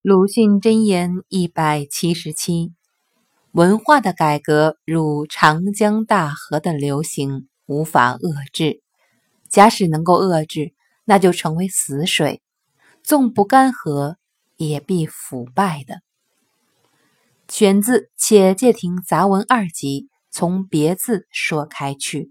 鲁迅箴言一百七十七：文化的改革如长江大河的流行，无法遏制；假使能够遏制，那就成为死水，纵不干涸，也必腐败的。选自《且介亭杂文二集》，从别字说开去。